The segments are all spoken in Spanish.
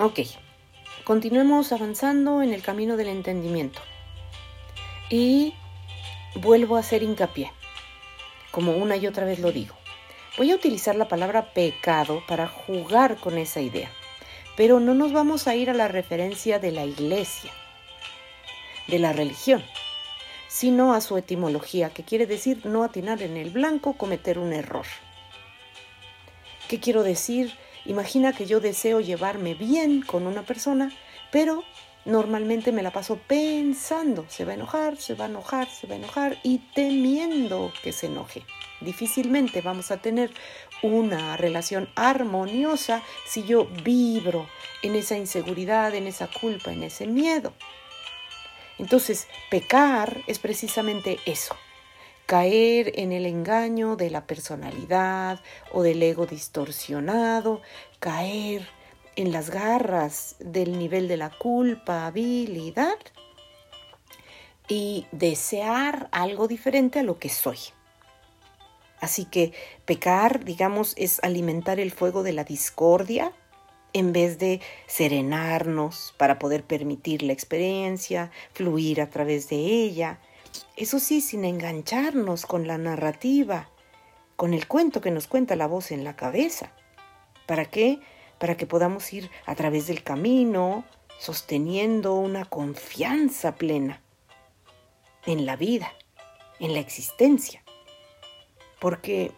Ok, continuemos avanzando en el camino del entendimiento. Y vuelvo a hacer hincapié, como una y otra vez lo digo. Voy a utilizar la palabra pecado para jugar con esa idea, pero no nos vamos a ir a la referencia de la iglesia, de la religión, sino a su etimología, que quiere decir no atinar en el blanco, cometer un error. ¿Qué quiero decir? Imagina que yo deseo llevarme bien con una persona, pero normalmente me la paso pensando, se va a enojar, se va a enojar, se va a enojar y temiendo que se enoje. Difícilmente vamos a tener una relación armoniosa si yo vibro en esa inseguridad, en esa culpa, en ese miedo. Entonces, pecar es precisamente eso, caer en el engaño de la personalidad o del ego distorsionado, caer en las garras del nivel de la culpabilidad y desear algo diferente a lo que soy. Así que pecar, digamos, es alimentar el fuego de la discordia en vez de serenarnos para poder permitir la experiencia, fluir a través de ella. Eso sí, sin engancharnos con la narrativa, con el cuento que nos cuenta la voz en la cabeza. ¿Para qué? para que podamos ir a través del camino sosteniendo una confianza plena en la vida, en la existencia. Porque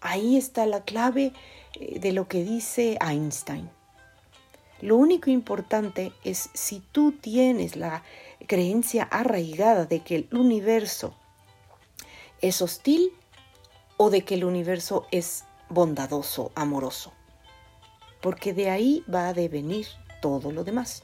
ahí está la clave eh, de lo que dice Einstein. Lo único importante es si tú tienes la creencia arraigada de que el universo es hostil o de que el universo es bondadoso, amoroso porque de ahí va a devenir todo lo demás.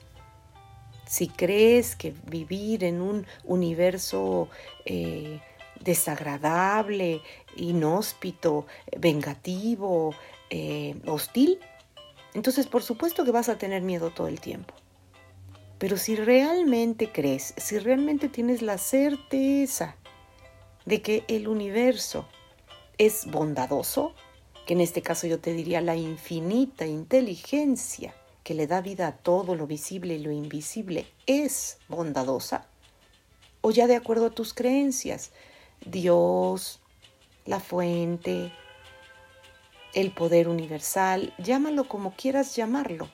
Si crees que vivir en un universo eh, desagradable, inhóspito, vengativo, eh, hostil, entonces por supuesto que vas a tener miedo todo el tiempo. Pero si realmente crees, si realmente tienes la certeza de que el universo es bondadoso, que en este caso yo te diría la infinita inteligencia que le da vida a todo lo visible y lo invisible, es bondadosa? ¿O ya de acuerdo a tus creencias? Dios, la fuente, el poder universal, llámalo como quieras llamarlo.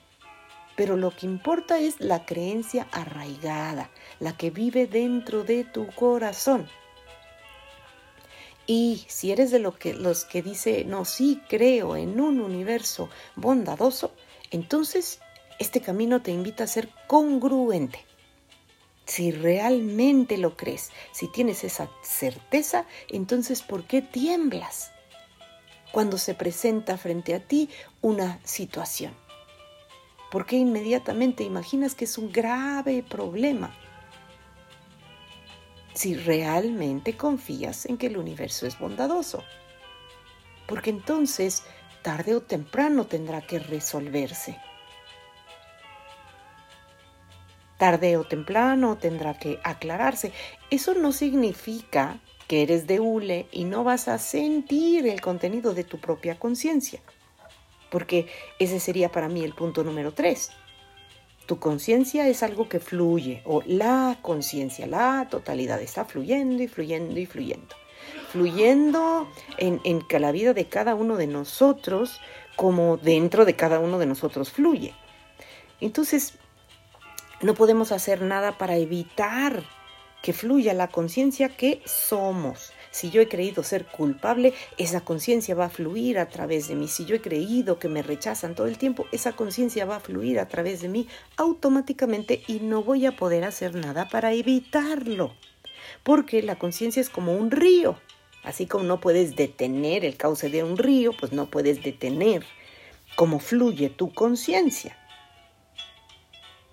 Pero lo que importa es la creencia arraigada, la que vive dentro de tu corazón. Y si eres de los que dice, no, sí creo en un universo bondadoso, entonces este camino te invita a ser congruente. Si realmente lo crees, si tienes esa certeza, entonces ¿por qué tiemblas cuando se presenta frente a ti una situación? ¿Por qué inmediatamente imaginas que es un grave problema? si realmente confías en que el universo es bondadoso. Porque entonces, tarde o temprano tendrá que resolverse. Tarde o temprano tendrá que aclararse. Eso no significa que eres de hule y no vas a sentir el contenido de tu propia conciencia. Porque ese sería para mí el punto número tres. Tu conciencia es algo que fluye, o la conciencia, la totalidad está fluyendo y fluyendo y fluyendo. Fluyendo en, en la vida de cada uno de nosotros, como dentro de cada uno de nosotros fluye. Entonces, no podemos hacer nada para evitar que fluya la conciencia que somos. Si yo he creído ser culpable, esa conciencia va a fluir a través de mí. Si yo he creído que me rechazan todo el tiempo, esa conciencia va a fluir a través de mí automáticamente y no voy a poder hacer nada para evitarlo. Porque la conciencia es como un río. Así como no puedes detener el cauce de un río, pues no puedes detener cómo fluye tu conciencia.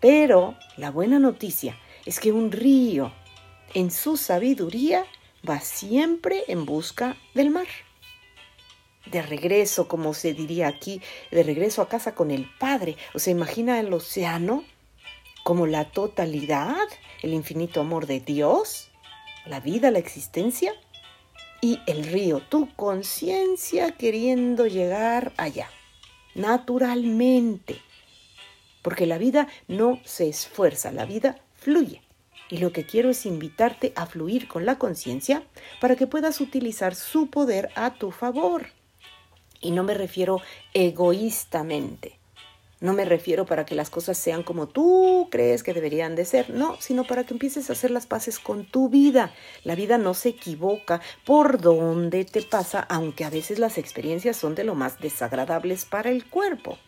Pero la buena noticia es que un río en su sabiduría va siempre en busca del mar. De regreso, como se diría aquí, de regreso a casa con el Padre. O sea, imagina el océano como la totalidad, el infinito amor de Dios, la vida, la existencia, y el río, tu conciencia queriendo llegar allá, naturalmente. porque la vida no se esfuerza, la vida fluye. Y lo que quiero es invitarte a fluir con la conciencia para que puedas utilizar su poder a tu favor. Y no me refiero egoístamente. No me refiero para que las cosas sean como tú crees que deberían de ser, no, sino para que empieces a hacer las paces con tu vida. La vida no se equivoca por donde te pasa, aunque a veces las experiencias son de lo más desagradables para el cuerpo.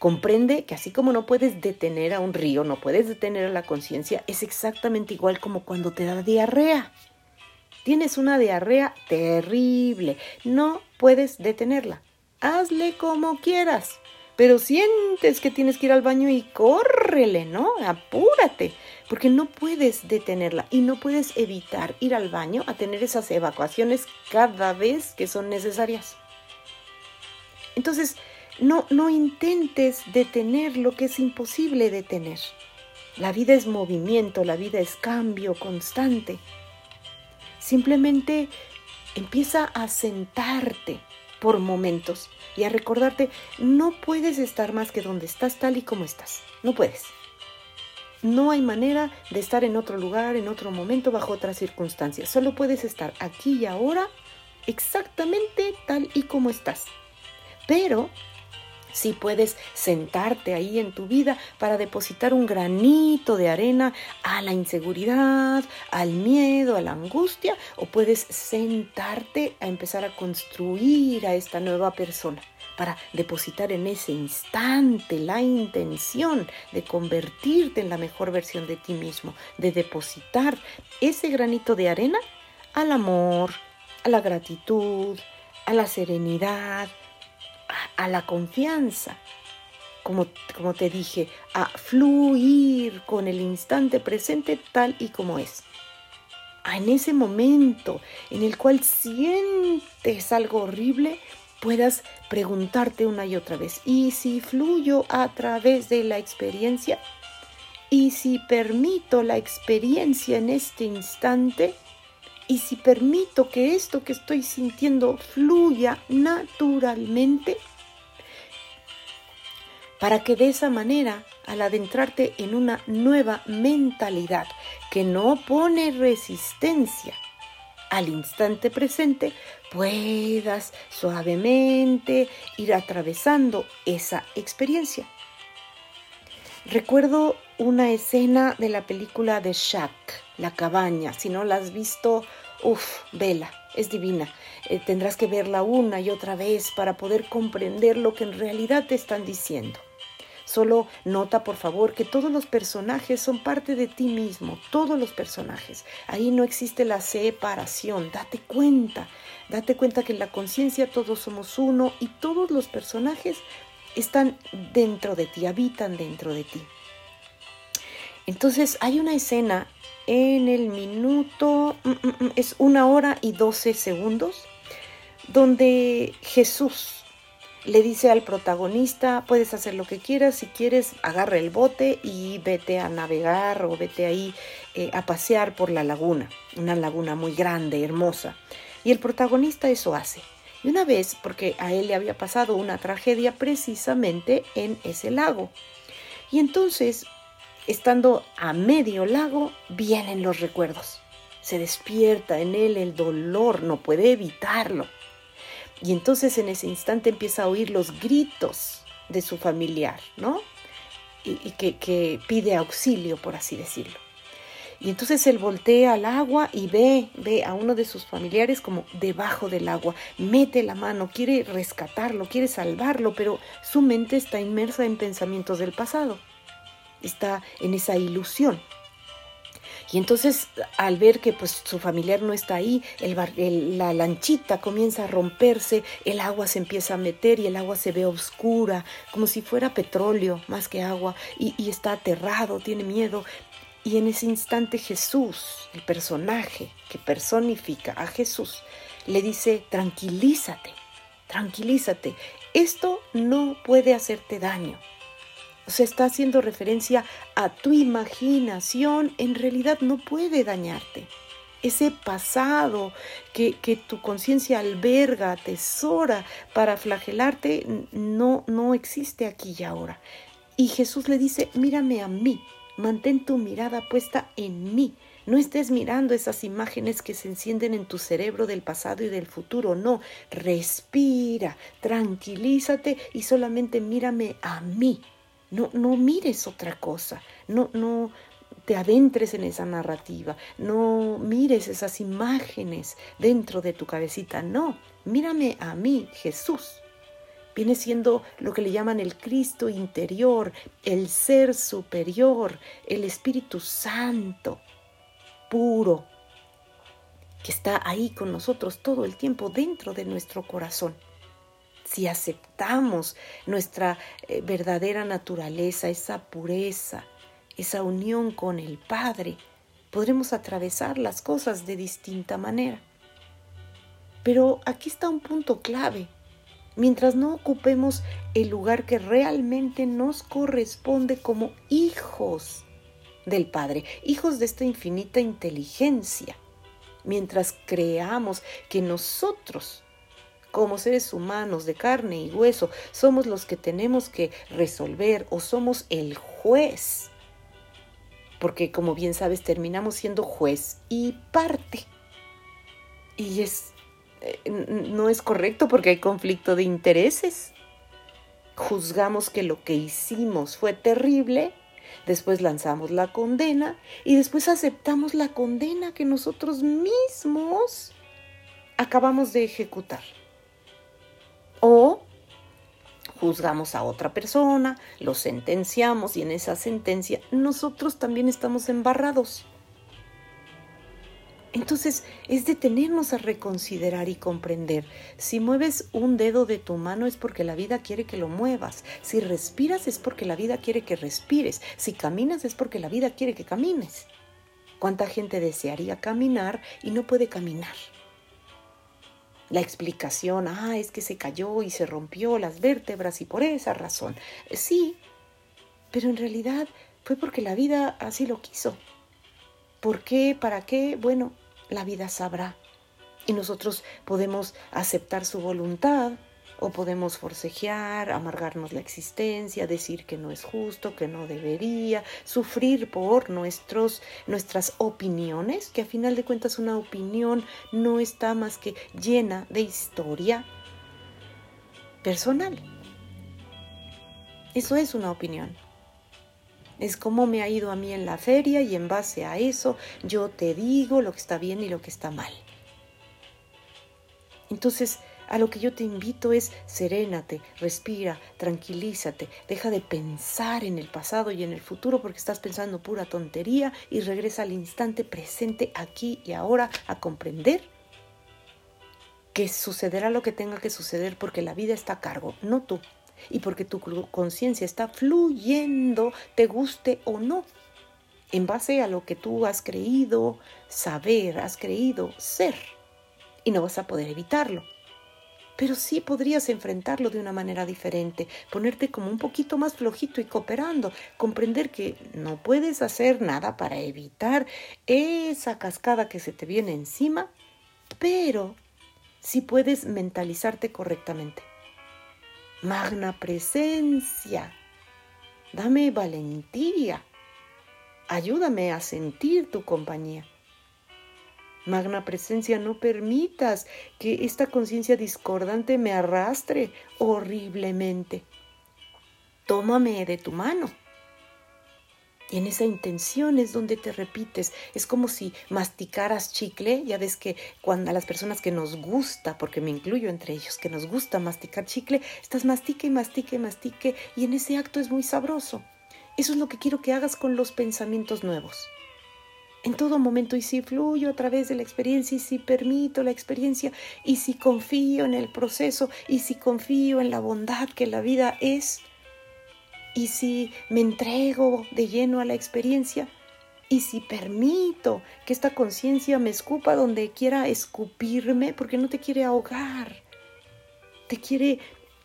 Comprende que así como no puedes detener a un río, no puedes detener a la conciencia, es exactamente igual como cuando te da diarrea. Tienes una diarrea terrible, no puedes detenerla. Hazle como quieras pero sientes que tienes que ir al baño y córrele, ¿no? Apúrate, porque no puedes detenerla y no puedes evitar ir al baño a tener esas evacuaciones cada vez que son necesarias. Entonces, no, no intentes detener lo que es imposible detener. La vida es movimiento, la vida es cambio constante. Simplemente empieza a sentarte por momentos y a recordarte, no puedes estar más que donde estás tal y como estás. No puedes. No hay manera de estar en otro lugar, en otro momento, bajo otras circunstancias. Solo puedes estar aquí y ahora exactamente tal y como estás. Pero si puedes sentarte ahí en tu vida para depositar un granito de arena a la inseguridad, al miedo, a la angustia, o puedes sentarte a empezar a construir a esta nueva persona para depositar en ese instante la intención de convertirte en la mejor versión de ti mismo, de depositar ese granito de arena al amor, a la gratitud, a la serenidad, a la confianza, como, como te dije, a fluir con el instante presente tal y como es. A en ese momento en el cual sientes algo horrible, puedas preguntarte una y otra vez, ¿y si fluyo a través de la experiencia? ¿Y si permito la experiencia en este instante? ¿Y si permito que esto que estoy sintiendo fluya naturalmente? Para que de esa manera, al adentrarte en una nueva mentalidad que no pone resistencia al instante presente, puedas suavemente ir atravesando esa experiencia. Recuerdo una escena de la película de Shack, La cabaña. Si no la has visto, uff, vela, es divina. Eh, tendrás que verla una y otra vez para poder comprender lo que en realidad te están diciendo. Solo nota, por favor, que todos los personajes son parte de ti mismo, todos los personajes. Ahí no existe la separación, date cuenta, date cuenta que en la conciencia todos somos uno y todos los personajes están dentro de ti, habitan dentro de ti. Entonces hay una escena en el minuto, mm, mm, mm, es una hora y doce segundos, donde Jesús le dice al protagonista, puedes hacer lo que quieras, si quieres, agarra el bote y vete a navegar o vete ahí eh, a pasear por la laguna, una laguna muy grande, hermosa. Y el protagonista eso hace. Y una vez, porque a él le había pasado una tragedia precisamente en ese lago. Y entonces, estando a medio lago, vienen los recuerdos. Se despierta en él el dolor, no puede evitarlo y entonces en ese instante empieza a oír los gritos de su familiar, ¿no? Y, que, que, pide auxilio, por así decirlo. Y entonces él voltea al agua y ve, ve a uno de sus familiares como debajo del agua, mete la mano, quiere rescatarlo, quiere salvarlo, pero su mente está inmersa en pensamientos del pasado, está en esa ilusión. Y entonces al ver que pues su familiar no está ahí, la lanchita comienza a romperse, el agua se empieza a meter y el agua se ve oscura, como si fuera petróleo más que agua, y está aterrado, tiene miedo. Y en ese instante Jesús, el personaje que personifica a Jesús, le dice, tranquilízate, tranquilízate, esto no puede hacerte daño se está haciendo referencia a tu imaginación, en realidad no puede dañarte. Ese pasado que, que tu conciencia alberga, atesora para flagelarte, no, no existe aquí y ahora. Y Jesús le dice, mírame a mí, mantén tu mirada puesta en mí. No estés mirando esas imágenes que se encienden en tu cerebro del pasado y del futuro, no, respira, tranquilízate y solamente mírame a mí. No, no mires otra cosa, no, no, te adentres en esa narrativa, no mires esas imágenes dentro de tu cabecita, no, mírame a mí, Jesús. Viene siendo lo que le llaman el Cristo interior, el ser superior, el Espíritu Santo, puro, que está ahí con nosotros todo el tiempo dentro de nuestro corazón. Si aceptamos nuestra eh, verdadera naturaleza, esa pureza, esa unión con el Padre, podremos atravesar las cosas de distinta manera. Pero aquí está un punto clave. Mientras no ocupemos el lugar que realmente nos corresponde como hijos del Padre, hijos de esta infinita inteligencia, mientras creamos que nosotros, como seres humanos de carne y hueso, somos los que tenemos que resolver o somos el juez porque como bien sabes terminamos siendo juez y parte. Y es eh, no es correcto porque hay conflicto de intereses. Juzgamos que lo que hicimos fue terrible, después lanzamos la condena y después aceptamos la condena que nosotros mismos acabamos de ejecutar. O juzgamos a otra persona, lo sentenciamos y en esa sentencia nosotros también estamos embarrados. Entonces es detenernos a reconsiderar y comprender. Si mueves un dedo de tu mano es porque la vida quiere que lo muevas. Si respiras es porque la vida quiere que respires. Si caminas es porque la vida quiere que camines. ¿Cuánta gente desearía caminar y no puede caminar? La explicación, ah, es que se cayó y se rompió las vértebras y por esa razón. Sí, pero en realidad fue porque la vida así lo quiso. ¿Por qué? ¿Para qué? Bueno, la vida sabrá. Y nosotros podemos aceptar su voluntad o podemos forcejear, amargarnos la existencia, decir que no es justo, que no debería, sufrir por nuestros, nuestras opiniones, que a final de cuentas una opinión no está más que llena de historia personal. Eso es una opinión. Es como me ha ido a mí en la feria y en base a eso yo te digo lo que está bien y lo que está mal. Entonces, a lo que yo te invito es serénate, respira, tranquilízate, deja de pensar en el pasado y en el futuro porque estás pensando pura tontería y regresa al instante presente aquí y ahora a comprender que sucederá lo que tenga que suceder porque la vida está a cargo, no tú, y porque tu conciencia está fluyendo, te guste o no, en base a lo que tú has creído saber, has creído ser, y no vas a poder evitarlo pero sí podrías enfrentarlo de una manera diferente, ponerte como un poquito más flojito y cooperando, comprender que no puedes hacer nada para evitar esa cascada que se te viene encima, pero sí puedes mentalizarte correctamente. Magna presencia, dame valentía, ayúdame a sentir tu compañía. Magna presencia, no permitas que esta conciencia discordante me arrastre horriblemente. Tómame de tu mano. Y en esa intención es donde te repites. Es como si masticaras chicle. Ya ves que cuando a las personas que nos gusta, porque me incluyo entre ellos, que nos gusta masticar chicle, estás mastique mastique mastique. Y en ese acto es muy sabroso. Eso es lo que quiero que hagas con los pensamientos nuevos en todo momento y si fluyo a través de la experiencia y si permito la experiencia y si confío en el proceso y si confío en la bondad que la vida es y si me entrego de lleno a la experiencia y si permito que esta conciencia me escupa donde quiera escupirme porque no te quiere ahogar, te quiere eh,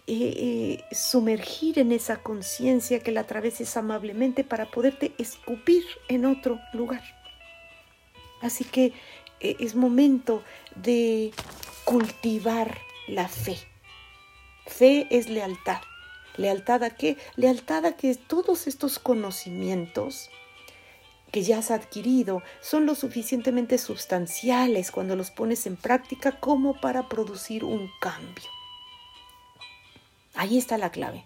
eh, sumergir en esa conciencia que la atraveses amablemente para poderte escupir en otro lugar. Así que eh, es momento de cultivar la fe. Fe es lealtad. ¿Lealtad a qué? Lealtad a que todos estos conocimientos que ya has adquirido son lo suficientemente sustanciales cuando los pones en práctica como para producir un cambio. Ahí está la clave.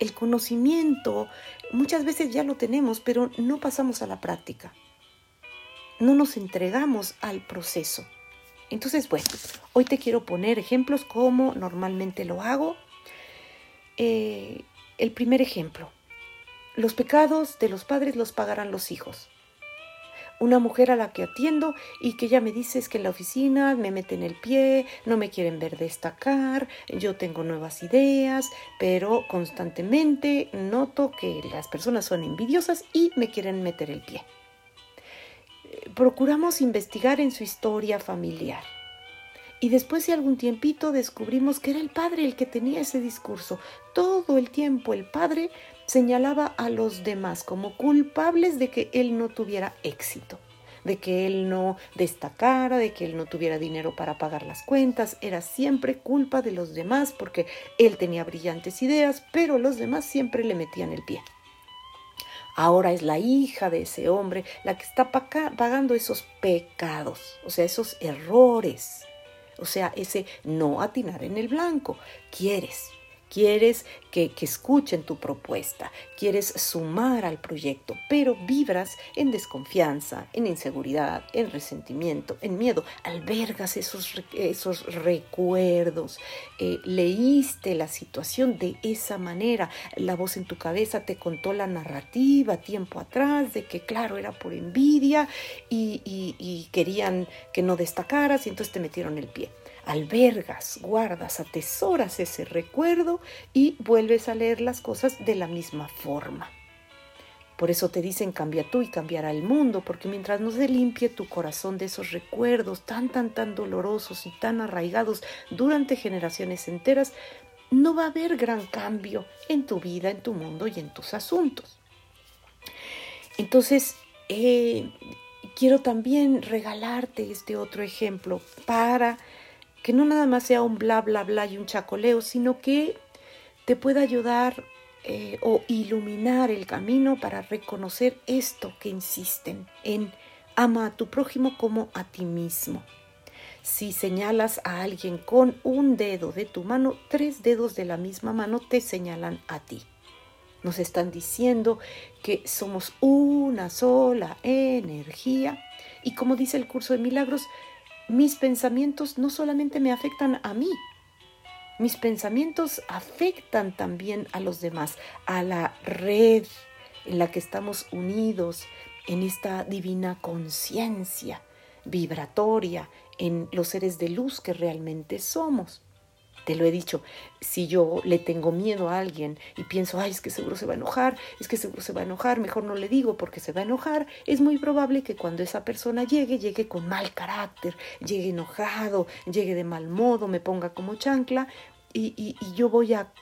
El conocimiento muchas veces ya lo tenemos, pero no pasamos a la práctica. No nos entregamos al proceso. Entonces, bueno, hoy te quiero poner ejemplos como normalmente lo hago. Eh, el primer ejemplo, los pecados de los padres los pagarán los hijos una mujer a la que atiendo y que ya me dice es que en la oficina me meten el pie, no me quieren ver destacar, yo tengo nuevas ideas, pero constantemente noto que las personas son envidiosas y me quieren meter el pie. Procuramos investigar en su historia familiar. Y después de algún tiempito descubrimos que era el padre el que tenía ese discurso. Todo el tiempo el padre señalaba a los demás como culpables de que él no tuviera éxito, de que él no destacara, de que él no tuviera dinero para pagar las cuentas. Era siempre culpa de los demás porque él tenía brillantes ideas, pero los demás siempre le metían el pie. Ahora es la hija de ese hombre la que está pagando esos pecados, o sea, esos errores, o sea, ese no atinar en el blanco. Quieres, quieres que, escuchen tu propuesta, quieres sumar al proyecto, pero vibras en desconfianza, en inseguridad, en resentimiento, en miedo, albergas esos, esos recuerdos, eh, leíste la situación de esa manera, la voz en tu cabeza te contó la narrativa tiempo atrás de que claro era por envidia y, y querían que no destacaras y entonces te metieron el pie albergas, guardas, atesoras ese recuerdo y vuelves a leer las cosas de la misma forma. Por eso te dicen cambia tú y cambiará el mundo, porque mientras no se limpie tu corazón de esos recuerdos tan, tan, tan dolorosos y tan arraigados durante generaciones enteras, no va a haber gran cambio en tu vida, en tu mundo y en tus asuntos. Entonces, eh, quiero también regalarte este otro ejemplo para que no nada más sea un bla, bla, bla y un chacoleo, sino que te pueda ayudar eh, o iluminar el camino para reconocer esto que insisten en ama a tu prójimo como a ti mismo. Si señalas a alguien con un dedo de tu mano, tres dedos de la misma mano te señalan a ti. Nos están diciendo que somos una sola energía y como dice el curso de milagros, mis pensamientos no solamente me afectan a mí, mis pensamientos afectan también a los demás, a la red en la que estamos unidos, en esta divina conciencia vibratoria, en los seres de luz que realmente somos. Te lo he dicho, si yo le tengo miedo a alguien y pienso, ay, es que seguro se va a enojar, es que seguro se va a enojar, mejor no le digo porque se va a enojar, es muy probable que cuando esa persona llegue, llegue con mal carácter, llegue enojado, llegue de mal modo, me ponga como chancla y, yo voy a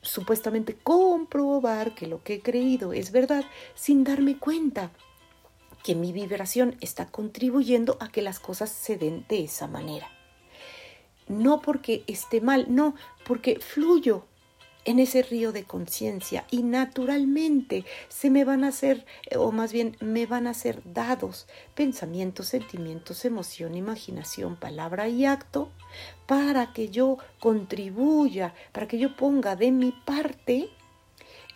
supuestamente comprobar que lo que he creído es verdad sin darme cuenta que mi vibración está contribuyendo a que las cosas se den de esa manera no porque esté mal, no, porque fluyo en ese río de conciencia y naturalmente se me van a hacer, o más bien me van a ser dados pensamientos, sentimientos, emoción, imaginación, palabra y acto para que yo contribuya, para que yo ponga de mi parte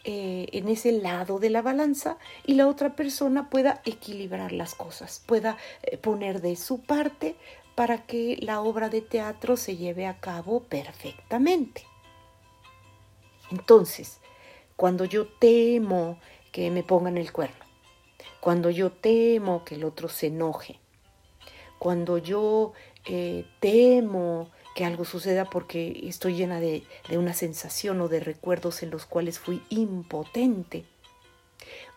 eh, en ese lado de la balanza y la otra persona pueda equilibrar las cosas, pueda eh, poner de su parte para que la obra de teatro se lleve a cabo perfectamente. Entonces, cuando yo temo que me pongan el cuerno, cuando yo temo que el otro se enoje, cuando yo eh, temo que algo suceda porque estoy llena de, de una sensación o de recuerdos en los cuales fui impotente,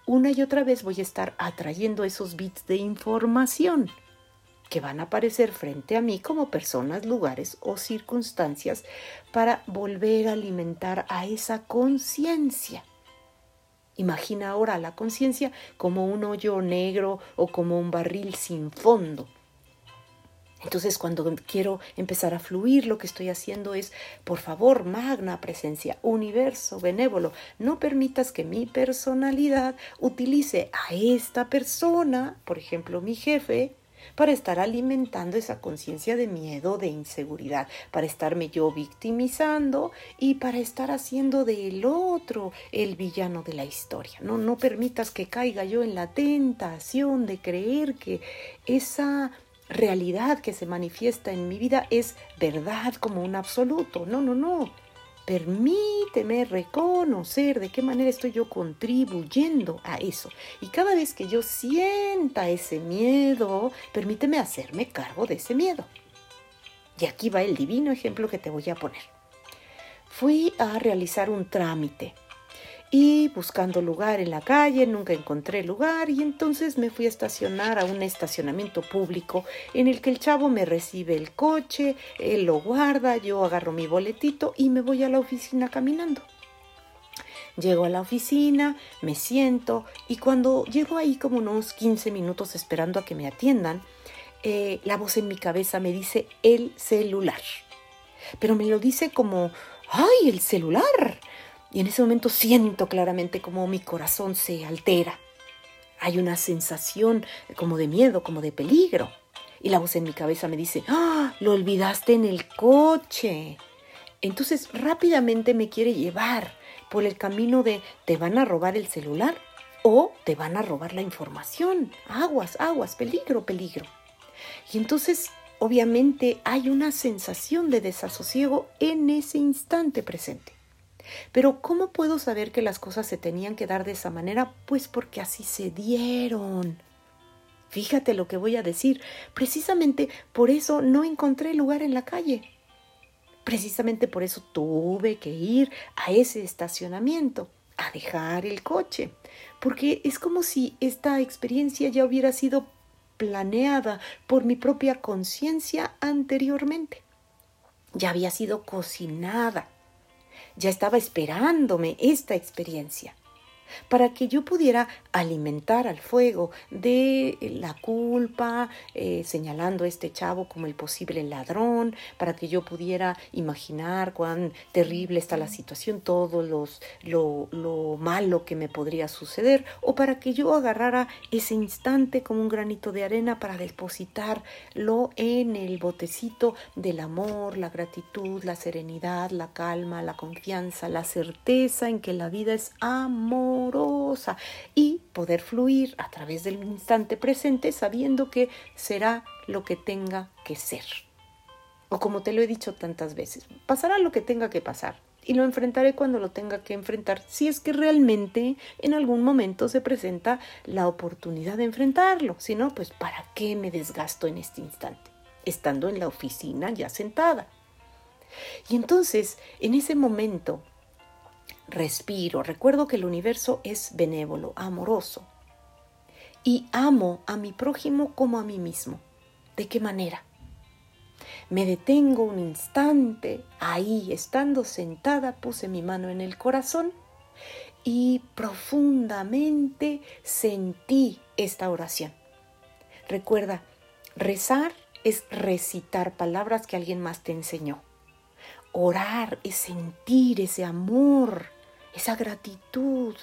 una y otra vez voy a estar atrayendo esos bits de información que van a aparecer frente a mí como personas, lugares o circunstancias para volver a alimentar a esa conciencia. Imagina ahora la conciencia como un hoyo negro o como un barril sin fondo. Entonces cuando quiero empezar a fluir, lo que estoy haciendo es, por favor, magna presencia, universo benévolo, no permitas que mi personalidad utilice a esta persona, por ejemplo mi jefe, para estar alimentando esa conciencia de miedo, de inseguridad, para estarme yo victimizando y para estar haciendo del otro el villano de la historia. No, no permitas que caiga yo en la tentación de creer que esa realidad que se manifiesta en mi vida es verdad como un absoluto. No, no, no. Permíteme reconocer de qué manera estoy yo contribuyendo a eso. Y cada vez que yo sienta ese miedo, permíteme hacerme cargo de ese miedo. Y aquí va el divino ejemplo que te voy a poner. Fui a realizar un trámite y buscando lugar en la calle nunca encontré lugar y entonces me fui a estacionar a un estacionamiento público en el que el chavo me recibe el coche, él lo guarda, yo agarro mi boletito y me voy a la oficina caminando. Llego a la oficina, me siento y cuando llego ahí como unos 15 minutos esperando a que me atiendan, eh, la voz en mi cabeza me dice el celular. Pero me lo dice como, ¡ay, el celular! Y en ese momento siento claramente como mi corazón se altera. Hay una sensación como de miedo, como de peligro. Y la voz en mi cabeza me dice, ¡ah! Lo olvidaste en el coche. Entonces rápidamente me quiere llevar por el camino de te van a robar el celular o te van a robar la información. Aguas, aguas, peligro, peligro. Y entonces obviamente hay una sensación de desasosiego en ese instante presente. Pero ¿cómo puedo saber que las cosas se tenían que dar de esa manera? Pues porque así se dieron. Fíjate lo que voy a decir. Precisamente por eso no encontré lugar en la calle. Precisamente por eso tuve que ir a ese estacionamiento, a dejar el coche. Porque es como si esta experiencia ya hubiera sido planeada por mi propia conciencia anteriormente. Ya había sido cocinada ya estaba esperándome esta experiencia para que yo pudiera alimentar al fuego de la culpa, eh, señalando a este chavo como el posible ladrón, para que yo pudiera imaginar cuán terrible está la situación, todo lo, lo malo que me podría suceder, o para que yo agarrara ese instante como un granito de arena para depositarlo en el botecito del amor, la gratitud, la serenidad, la calma, la confianza, la certeza en que la vida es amor y poder fluir a través del instante presente sabiendo que será lo que tenga que ser. O como te lo he dicho tantas veces, pasará lo que tenga que pasar y lo enfrentaré cuando lo tenga que enfrentar, si es que realmente en algún momento se presenta la oportunidad de enfrentarlo. Si no, pues ¿para qué me desgasto en este instante? Estando en la oficina ya sentada. Y entonces, en ese momento, respiro, recuerdo que el universo es benévolo, amoroso. Y amo a mi prójimo como a mí mismo. ¿De qué manera? Me detengo un instante, ahí, estando sentada, puse mi mano en el corazón y profundamente sentí esta oración. Recuerda, rezar es recitar palabras que alguien más te enseñó. Orar es sentir ese amor esa gratitud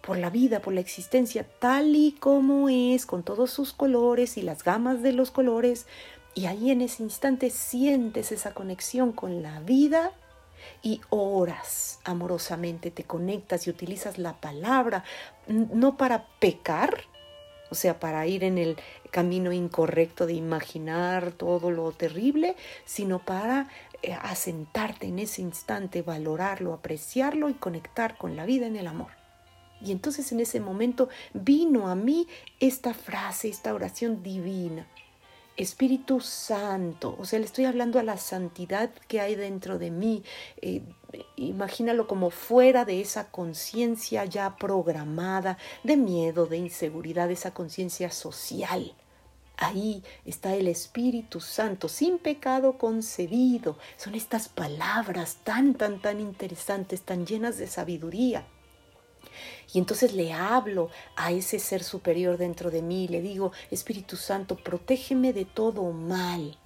por la vida, por la existencia tal y como es, con todos sus colores y las gamas de los colores, y ahí en ese instante sientes esa conexión con la vida y oras amorosamente, te conectas y utilizas la palabra no para pecar, o sea, para ir en el camino incorrecto de imaginar todo lo terrible, sino para eh, asentarte en ese instante, valorarlo, apreciarlo y conectar con la vida en el amor. Y entonces en ese momento vino a mí esta frase, esta oración divina. Espíritu Santo, o sea, le estoy hablando a la santidad que hay dentro de mí. Eh, imagínalo como fuera de esa conciencia ya programada de miedo, de inseguridad, esa conciencia social. Ahí está el Espíritu Santo, sin pecado concebido. Son estas palabras tan, tan, tan interesantes, tan llenas de sabiduría. Y entonces le hablo a ese ser superior dentro de mí, le digo, Espíritu Santo, protégeme de todo mal.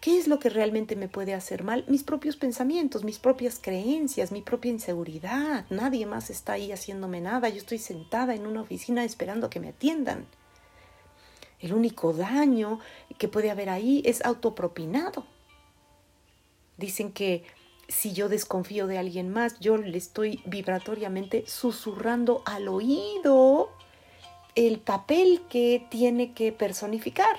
¿Qué es lo que realmente me puede hacer mal? Mis propios pensamientos, mis propias creencias, mi propia inseguridad. Nadie más está ahí haciéndome nada. Yo estoy sentada en una oficina esperando que me atiendan. El único daño que puede haber ahí es autopropinado. Dicen que si yo desconfío de alguien más, yo le estoy vibratoriamente susurrando al oído el papel que tiene que personificar.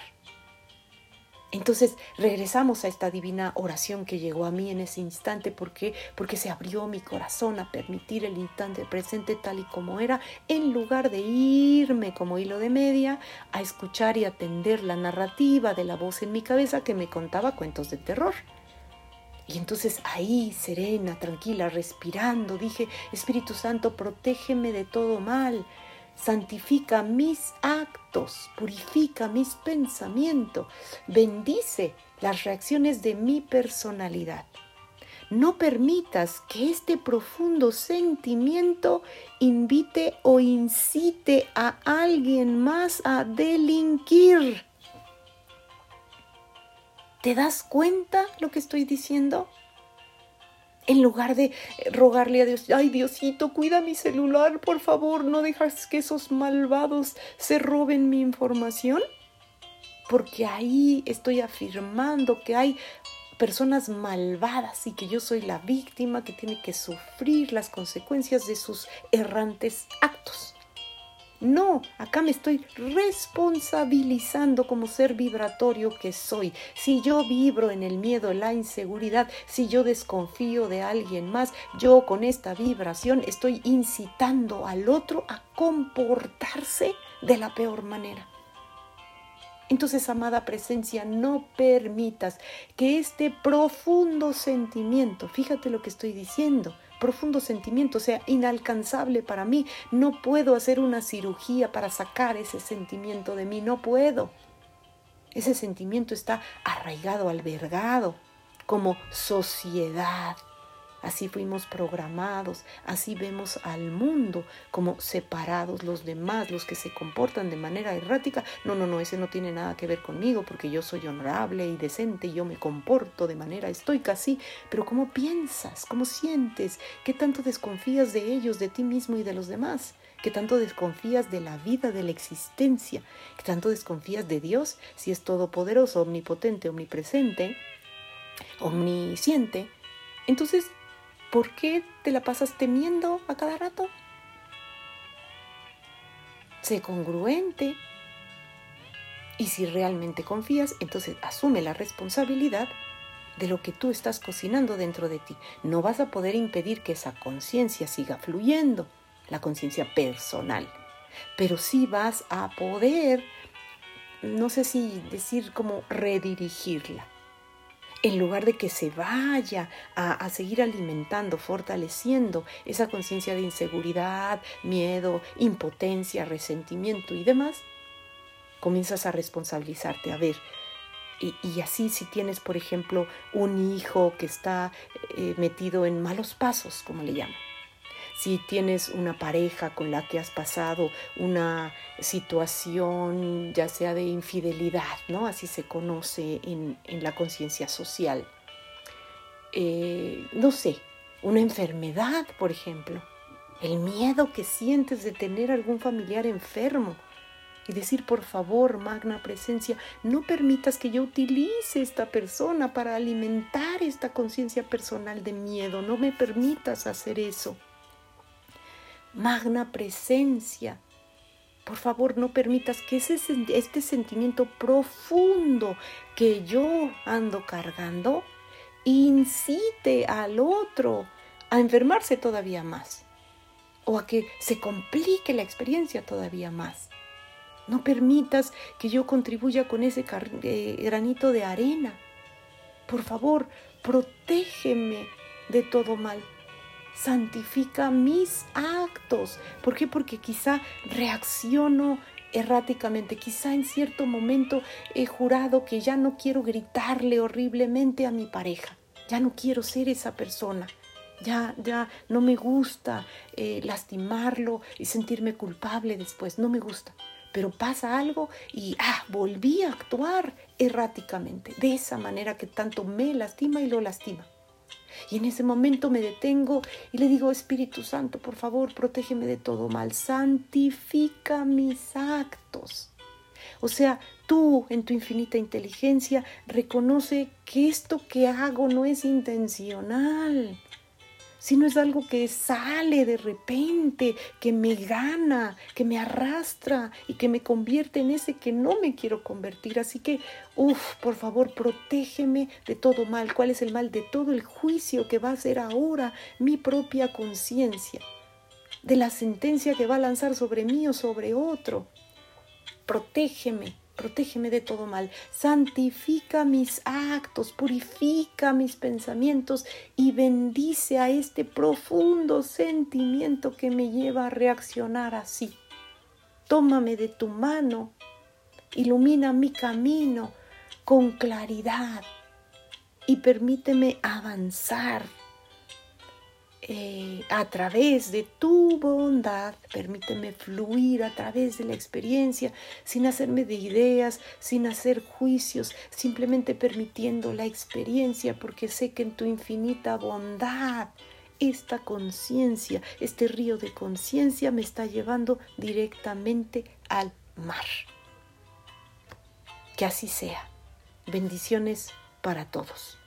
Entonces regresamos a esta divina oración que llegó a mí en ese instante. Porque porque se abrió mi corazón a permitir el instante presente tal y como era en lugar de irme como hilo de media a escuchar y atender la narrativa de la voz en mi cabeza que me contaba cuentos de terror. Y entonces ahí, serena, tranquila, respirando, dije, Espíritu Santo, protégeme de todo mal, santifica mis actos, purifica mis pensamientos, bendice las reacciones de mi personalidad. No permitas que este profundo sentimiento invite o incite a alguien más a delinquir. ¿Te das cuenta lo que estoy diciendo? En lugar de rogarle a Dios, ay Diosito, cuida mi celular, por favor, no dejas que esos malvados se roben mi información. Porque ahí estoy afirmando que hay personas malvadas y que yo soy la víctima que tiene que sufrir las consecuencias de sus errantes actos. No, acá me estoy responsabilizando como ser vibratorio que soy. Si yo vibro en el miedo, la inseguridad, si yo desconfío de alguien más, yo con esta vibración estoy incitando al otro a comportarse de la peor manera. Entonces, amada presencia, no permitas que este profundo sentimiento, fíjate lo que estoy diciendo, profundo sentimiento sea inalcanzable para mí. No puedo hacer una cirugía para sacar ese sentimiento de mí, no puedo. Ese sentimiento está arraigado, albergado como sociedad, Así fuimos programados, así vemos al mundo como separados los demás, los que se comportan de manera errática. No, no, no, ese no tiene nada que ver conmigo porque yo soy honorable y decente y yo me comporto de manera estoica, sí, pero ¿cómo piensas? ¿Cómo sientes? ¿Qué tanto desconfías de ellos, de ti mismo y de los demás? ¿Qué tanto desconfías de la vida, de la existencia? ¿Qué tanto desconfías de Dios si es todopoderoso, omnipotente, omnipresente, omnisciente? Entonces, ¿Por qué te la pasas temiendo a cada rato? Sé congruente. Y si realmente confías, entonces asume la responsabilidad de lo que tú estás cocinando dentro de ti. No vas a poder impedir que esa conciencia siga fluyendo, la conciencia personal, pero sí vas a poder, no sé si decir como redirigirla en lugar de que se vaya a, seguir alimentando, fortaleciendo esa conciencia de inseguridad, miedo, impotencia, resentimiento y demás, comienzas a responsabilizarte. A ver, y, así si tienes, por ejemplo, un hijo que está eh, metido en malos pasos, como le llaman, si tienes una pareja con la que has pasado una situación ya sea de infidelidad, ¿no? Así se conoce en, la conciencia social. Eh, no sé, una enfermedad, por ejemplo, el miedo que sientes de tener algún familiar enfermo y decir, por favor, magna presencia, no permitas que yo utilice esta persona para alimentar esta conciencia personal de miedo, no me permitas hacer eso magna presencia. Por favor, no permitas que ese, este sentimiento profundo que yo ando cargando incite al otro a enfermarse todavía más o a que se complique la experiencia todavía más. No permitas que yo contribuya con ese eh, granito de arena. Por favor, protégeme de todo mal santifica mis actos. ¿Por qué? Porque quizá reacciono erráticamente, quizá en cierto momento he jurado que ya no quiero gritarle horriblemente a mi pareja, ya no quiero ser esa persona. Ya, ya no me gusta eh, lastimarlo y sentirme culpable después, no me gusta. pero pasa algo y ah, volví a actuar erráticamente, de esa manera que tanto me lastima y lo lastima. Y en ese momento me detengo y le digo, Espíritu Santo, por favor, protégeme de todo mal, santifica mis actos. O sea, tú en tu infinita inteligencia reconoce que esto que hago no es intencional, sino es algo que sale de repente, que me gana, que me arrastra y que me convierte en ese que no me quiero convertir. Así que, uff, por favor, protégeme de todo mal. ¿Cuál es el mal? De todo el juicio que va a hacer ahora mi propia conciencia, de la sentencia que va a lanzar sobre mí o sobre otro. Protégeme protégeme de todo mal, santifica mis actos, purifica mis pensamientos y bendice a este profundo sentimiento que me lleva a reaccionar así. Tómame de tu mano, ilumina mi camino con claridad y permíteme avanzar eh, a través de tu bondad, permíteme fluir a través de la experiencia, sin hacerme de ideas, sin hacer juicios, simplemente permitiendo la experiencia, porque sé que en tu infinita bondad, esta conciencia, este río de conciencia me está llevando directamente al mar. Que así sea. Bendiciones para todos.